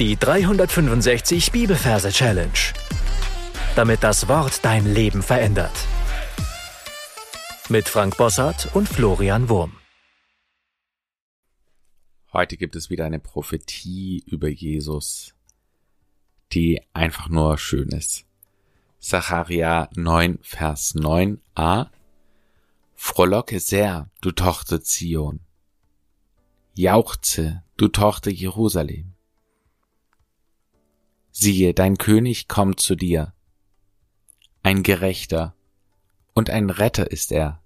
Die 365 Bibelverse Challenge. Damit das Wort dein Leben verändert. Mit Frank Bossart und Florian Wurm. Heute gibt es wieder eine Prophetie über Jesus, die einfach nur schön ist. Zacharia 9, Vers 9a. Frohlocke sehr, du Tochter Zion. Jauchze, du Tochter Jerusalem. Siehe, dein König kommt zu dir. Ein Gerechter und ein Retter ist er,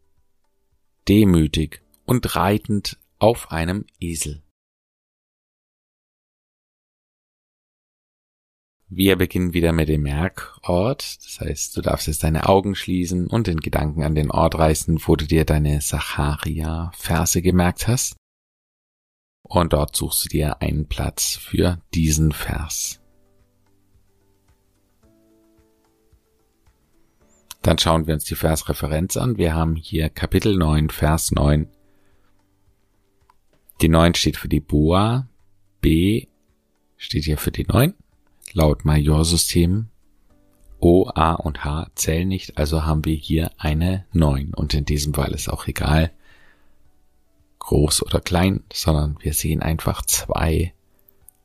demütig und reitend auf einem Esel. Wir beginnen wieder mit dem Merkort. Das heißt, du darfst jetzt deine Augen schließen und den Gedanken an den Ort reißen, wo du dir deine Sacharia-Verse gemerkt hast. Und dort suchst du dir einen Platz für diesen Vers. Dann schauen wir uns die Versreferenz an. Wir haben hier Kapitel 9, Vers 9. Die 9 steht für die Boa, B steht hier für die 9, laut Majorsystem. O, A und H zählen nicht, also haben wir hier eine 9. Und in diesem Fall ist auch egal, groß oder klein, sondern wir sehen einfach zwei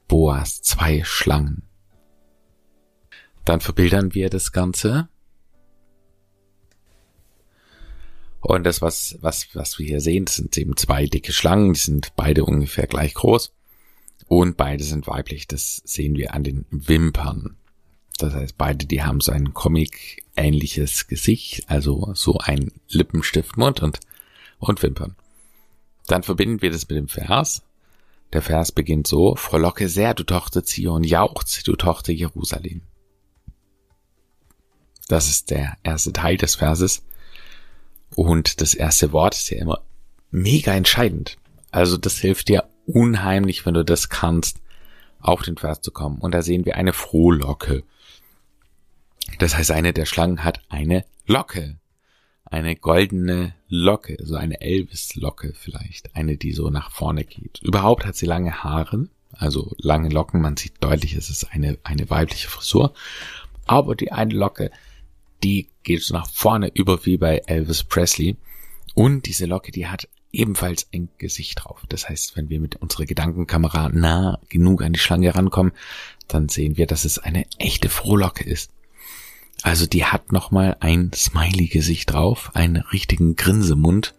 Boas, zwei Schlangen. Dann verbildern wir das Ganze Und das, was, was, was wir hier sehen, das sind eben zwei dicke Schlangen, die sind beide ungefähr gleich groß. Und beide sind weiblich, das sehen wir an den Wimpern. Das heißt, beide, die haben so ein Comic-ähnliches Gesicht, also so ein Lippenstiftmund und, und Wimpern. Dann verbinden wir das mit dem Vers. Der Vers beginnt so, Frohlocke sehr, du Tochter Zion, jauchzt, du Tochter Jerusalem. Das ist der erste Teil des Verses. Und das erste Wort ist ja immer mega entscheidend. Also das hilft dir unheimlich, wenn du das kannst, auf den Vers zu kommen. Und da sehen wir eine Frohlocke. Das heißt, eine der Schlangen hat eine Locke. Eine goldene Locke, so eine Elvis-Locke vielleicht. Eine, die so nach vorne geht. Überhaupt hat sie lange Haare, also lange Locken. Man sieht deutlich, es ist eine, eine weibliche Frisur. Aber die eine Locke die geht nach vorne über wie bei Elvis Presley. Und diese Locke, die hat ebenfalls ein Gesicht drauf. Das heißt, wenn wir mit unserer Gedankenkamera nah genug an die Schlange rankommen, dann sehen wir, dass es eine echte Frohlocke ist. Also die hat nochmal ein Smiley-Gesicht drauf, einen richtigen Grinsemund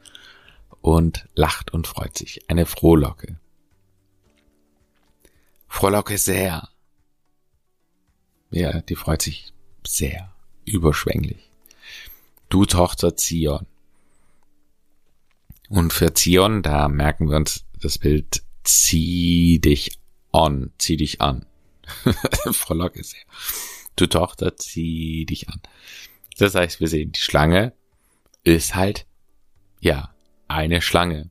und lacht und freut sich. Eine Frohlocke. Frohlocke sehr. Ja, die freut sich sehr überschwänglich. Du Tochter Zion. Und für Zion, da merken wir uns das Bild, zieh dich on, zieh dich an. Frau Locke sehr. Du Tochter, zieh dich an. Das heißt, wir sehen, die Schlange ist halt, ja, eine Schlange.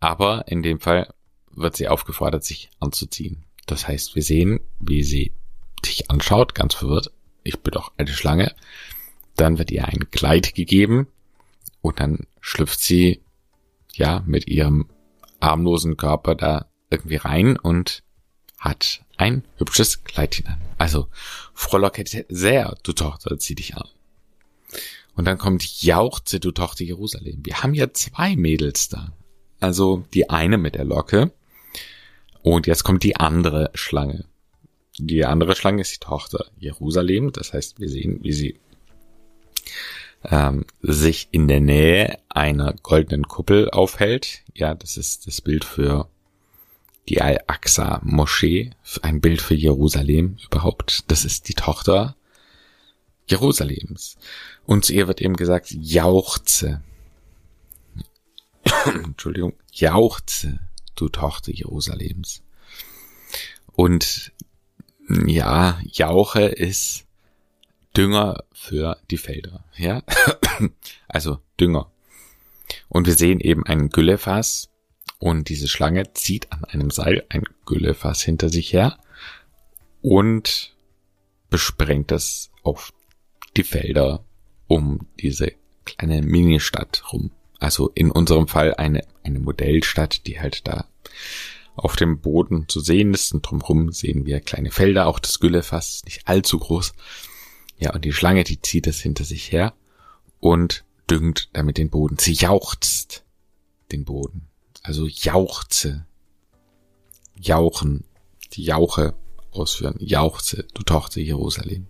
Aber in dem Fall wird sie aufgefordert, sich anzuziehen. Das heißt, wir sehen, wie sie dich anschaut, ganz verwirrt, ich bin doch eine Schlange. Dann wird ihr ein Kleid gegeben und dann schlüpft sie ja mit ihrem armlosen Körper da irgendwie rein und hat ein hübsches Kleidchen an. Also frohlocke sehr, du Tochter, zieh dich an. Und dann kommt Jauchze, du Tochter Jerusalem. Wir haben ja zwei Mädels da. Also die eine mit der Locke und jetzt kommt die andere Schlange. Die andere Schlange ist die Tochter Jerusalem. Das heißt, wir sehen, wie sie ähm, sich in der Nähe einer goldenen Kuppel aufhält. Ja, das ist das Bild für die Al-Aqsa-Moschee, ein Bild für Jerusalem überhaupt. Das ist die Tochter Jerusalems. Und zu ihr wird eben gesagt, jauchze. Entschuldigung, jauchze, du Tochter Jerusalems. Und ja, Jauche ist Dünger für die Felder, ja. also Dünger. Und wir sehen eben ein Güllefass und diese Schlange zieht an einem Seil ein Güllefass hinter sich her und besprengt es auf die Felder um diese kleine Ministadt rum. Also in unserem Fall eine, eine Modellstadt, die halt da auf dem Boden zu sehen ist und drumherum sehen wir kleine Felder, auch das Güllefass nicht allzu groß. Ja, und die Schlange, die zieht es hinter sich her und düngt damit den Boden. Sie jauchzt den Boden. Also jauchze. Jauchen. Die Jauche ausführen. Jauchze, du Tochter Jerusalem.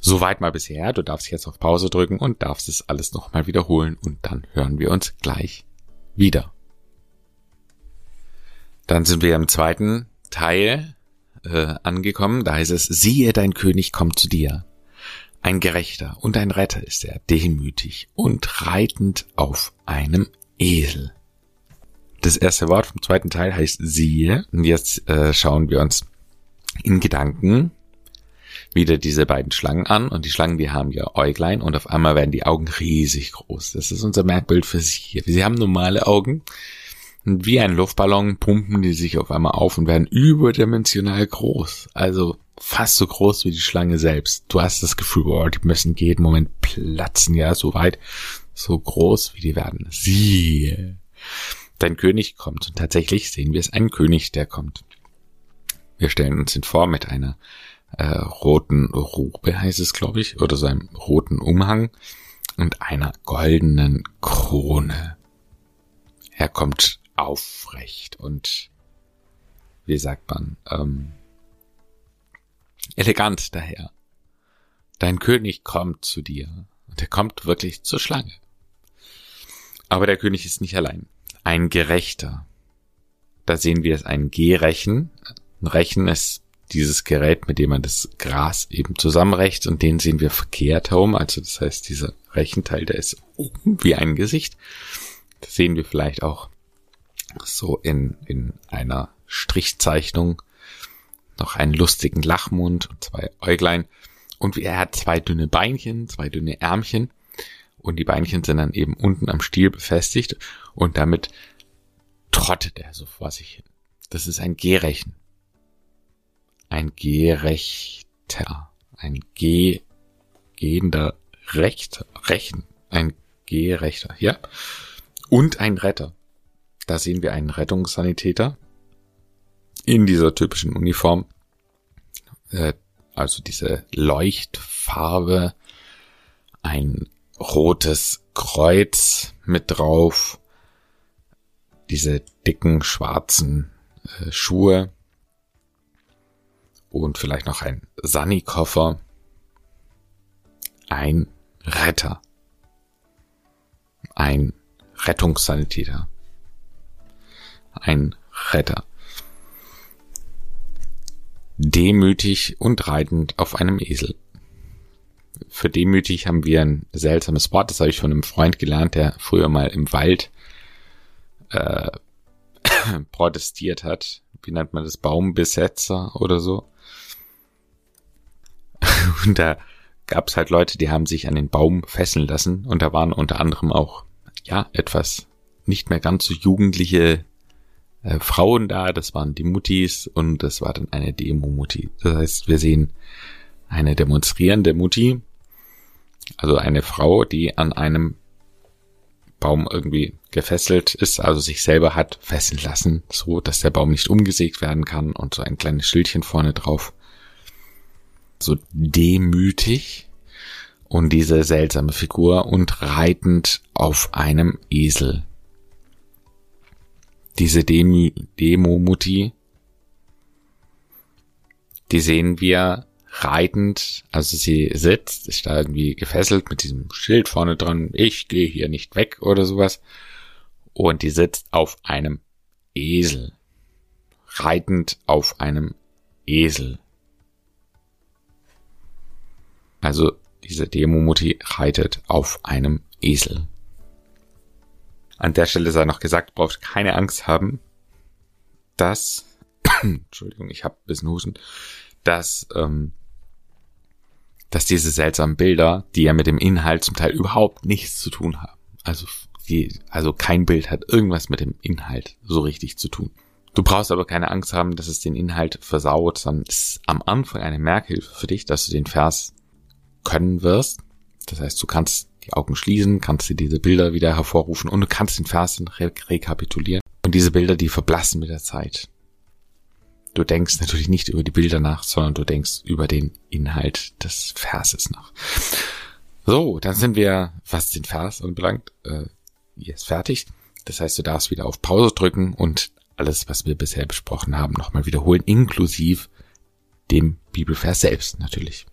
Soweit mal bisher. Du darfst jetzt auf Pause drücken und darfst es alles nochmal wiederholen und dann hören wir uns gleich wieder. Dann sind wir im zweiten Teil äh, angekommen. Da heißt es, siehe, dein König kommt zu dir. Ein Gerechter und ein Retter ist er, demütig und reitend auf einem Esel. Das erste Wort vom zweiten Teil heißt siehe. Und jetzt äh, schauen wir uns in Gedanken wieder diese beiden Schlangen an. Und die Schlangen, die haben ja Äuglein und auf einmal werden die Augen riesig groß. Das ist unser Merkbild für sie. Sie haben normale Augen. Und wie ein Luftballon pumpen die sich auf einmal auf und werden überdimensional groß. Also fast so groß wie die Schlange selbst. Du hast das Gefühl, oh, die müssen jeden Moment platzen, ja, so weit, so groß wie die werden. Siehe. Dein König kommt. Und tatsächlich sehen wir es, ein König, der kommt. Wir stellen uns ihn vor mit einer äh, roten Robe, heißt es, glaube ich, oder so einem roten Umhang und einer goldenen Krone. Er kommt aufrecht und wie sagt man, ähm, elegant daher. Dein König kommt zu dir und er kommt wirklich zur Schlange. Aber der König ist nicht allein. Ein Gerechter. Da sehen wir es, ein Gehrechen. Ein Rechen ist dieses Gerät, mit dem man das Gras eben zusammenrecht und den sehen wir verkehrt herum. Also das heißt, dieser Rechenteil, der ist oben wie ein Gesicht. Das sehen wir vielleicht auch so in, in einer Strichzeichnung noch einen lustigen Lachmund und zwei Äuglein. Und er hat zwei dünne Beinchen, zwei dünne Ärmchen. Und die Beinchen sind dann eben unten am Stiel befestigt. Und damit trottet er so vor sich hin. Das ist ein Gehrechen. Ein Gerechter. Ein Geh, gehender Recht, Rechen. Ein Gerechter, ja. Und ein Retter. Da sehen wir einen Rettungssanitäter, in dieser typischen Uniform. Äh, also diese Leuchtfarbe, ein rotes Kreuz mit drauf, diese dicken schwarzen äh, Schuhe und vielleicht noch ein Sunny-Koffer. Ein Retter. Ein Rettungssanitäter. Ein Retter demütig und reitend auf einem Esel. Für demütig haben wir ein seltsames Wort, das habe ich von einem Freund gelernt, der früher mal im Wald äh, protestiert hat. Wie nennt man das? Baumbesetzer oder so. Und da gab es halt Leute, die haben sich an den Baum fesseln lassen und da waren unter anderem auch, ja, etwas nicht mehr ganz so jugendliche äh, Frauen da, das waren die Muttis und das war dann eine Demo-Mutti. Das heißt, wir sehen eine demonstrierende Mutti, also eine Frau, die an einem Baum irgendwie gefesselt ist, also sich selber hat fesseln lassen, so dass der Baum nicht umgesägt werden kann und so ein kleines Schildchen vorne drauf. So demütig und diese seltsame Figur und reitend auf einem Esel diese Demo-Mutti, die sehen wir reitend, also sie sitzt, ist da irgendwie gefesselt mit diesem Schild vorne dran, ich gehe hier nicht weg oder sowas. Und die sitzt auf einem Esel. Reitend auf einem Esel. Also diese Demo-Mutti reitet auf einem Esel. An der Stelle sei noch gesagt, braucht keine Angst haben, dass, Entschuldigung, ich habe ein bisschen Husten, dass, ähm, dass diese seltsamen Bilder, die ja mit dem Inhalt zum Teil überhaupt nichts zu tun haben, also die, also kein Bild hat irgendwas mit dem Inhalt so richtig zu tun. Du brauchst aber keine Angst haben, dass es den Inhalt versaut, sondern es ist am Anfang eine Merkhilfe für dich, dass du den Vers können wirst. Das heißt, du kannst die Augen schließen, kannst dir diese Bilder wieder hervorrufen und du kannst den Vers re rekapitulieren. Und diese Bilder, die verblassen mit der Zeit. Du denkst natürlich nicht über die Bilder nach, sondern du denkst über den Inhalt des Verses nach. So, dann sind wir, was den Vers anbelangt, äh, jetzt fertig. Das heißt, du darfst wieder auf Pause drücken und alles, was wir bisher besprochen haben, nochmal wiederholen, inklusive dem Bibelvers selbst natürlich.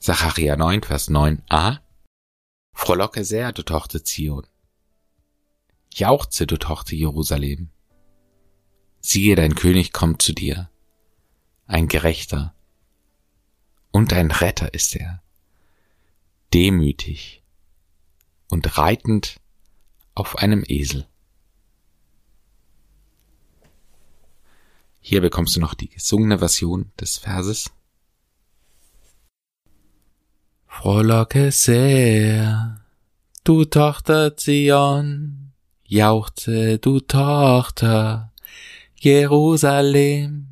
Zacharia 9, Vers 9a Frohlocke sehr, du Tochter Zion. Jauchze, du Tochter Jerusalem. Siehe, dein König kommt zu dir. Ein Gerechter. Und ein Retter ist er. Demütig und reitend auf einem Esel. Hier bekommst du noch die gesungene Version des Verses. Frohlocke sehr, du Tochter Zion, jauchze, du Tochter Jerusalem.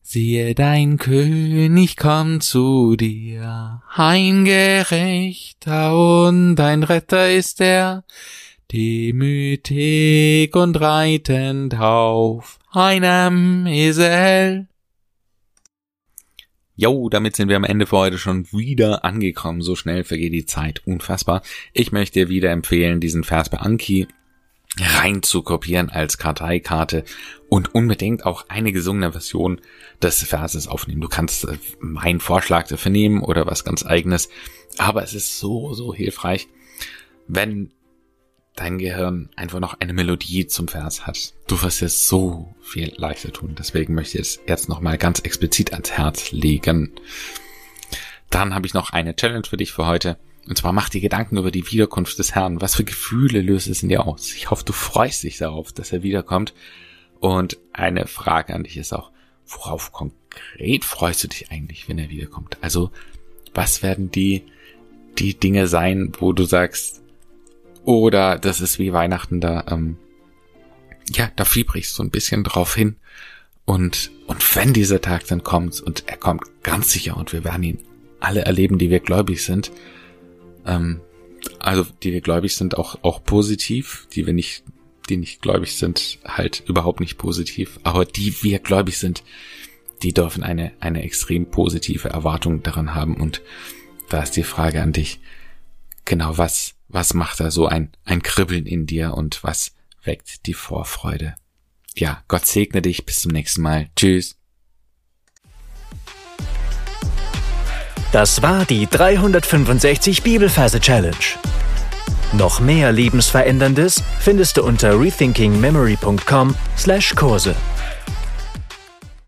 Siehe, dein König kommt zu dir, ein Gerechter und ein Retter ist er, demütig und reitend auf einem Esel. Jo, damit sind wir am Ende für heute schon wieder angekommen. So schnell vergeht die Zeit. Unfassbar. Ich möchte dir wieder empfehlen, diesen Vers bei Anki rein zu kopieren als Karteikarte und unbedingt auch eine gesungene Version des Verses aufnehmen. Du kannst äh, meinen Vorschlag dafür nehmen oder was ganz eigenes. Aber es ist so, so hilfreich, wenn dein Gehirn einfach noch eine Melodie zum Vers hat. Du wirst es so viel leichter tun. Deswegen möchte ich es jetzt nochmal ganz explizit ans Herz legen. Dann habe ich noch eine Challenge für dich für heute. Und zwar mach dir Gedanken über die Wiederkunft des Herrn. Was für Gefühle löst es in dir aus? Ich hoffe, du freust dich darauf, dass er wiederkommt. Und eine Frage an dich ist auch, worauf konkret freust du dich eigentlich, wenn er wiederkommt? Also, was werden die, die Dinge sein, wo du sagst, oder das ist wie Weihnachten da, ähm, ja, da fieber ich so ein bisschen drauf hin. Und, und wenn dieser Tag dann kommt, und er kommt ganz sicher, und wir werden ihn alle erleben, die wir gläubig sind, ähm, also die wir gläubig sind, auch, auch positiv, die wir nicht, die nicht gläubig sind, halt überhaupt nicht positiv, aber die wir gläubig sind, die dürfen eine, eine extrem positive Erwartung daran haben. Und da ist die Frage an dich, genau was, was macht da so ein, ein Kribbeln in dir und was weckt die Vorfreude? Ja, Gott segne dich. Bis zum nächsten Mal. Tschüss. Das war die 365 Bibelferse Challenge. Noch mehr Lebensveränderndes findest du unter rethinkingmemory.com/Kurse.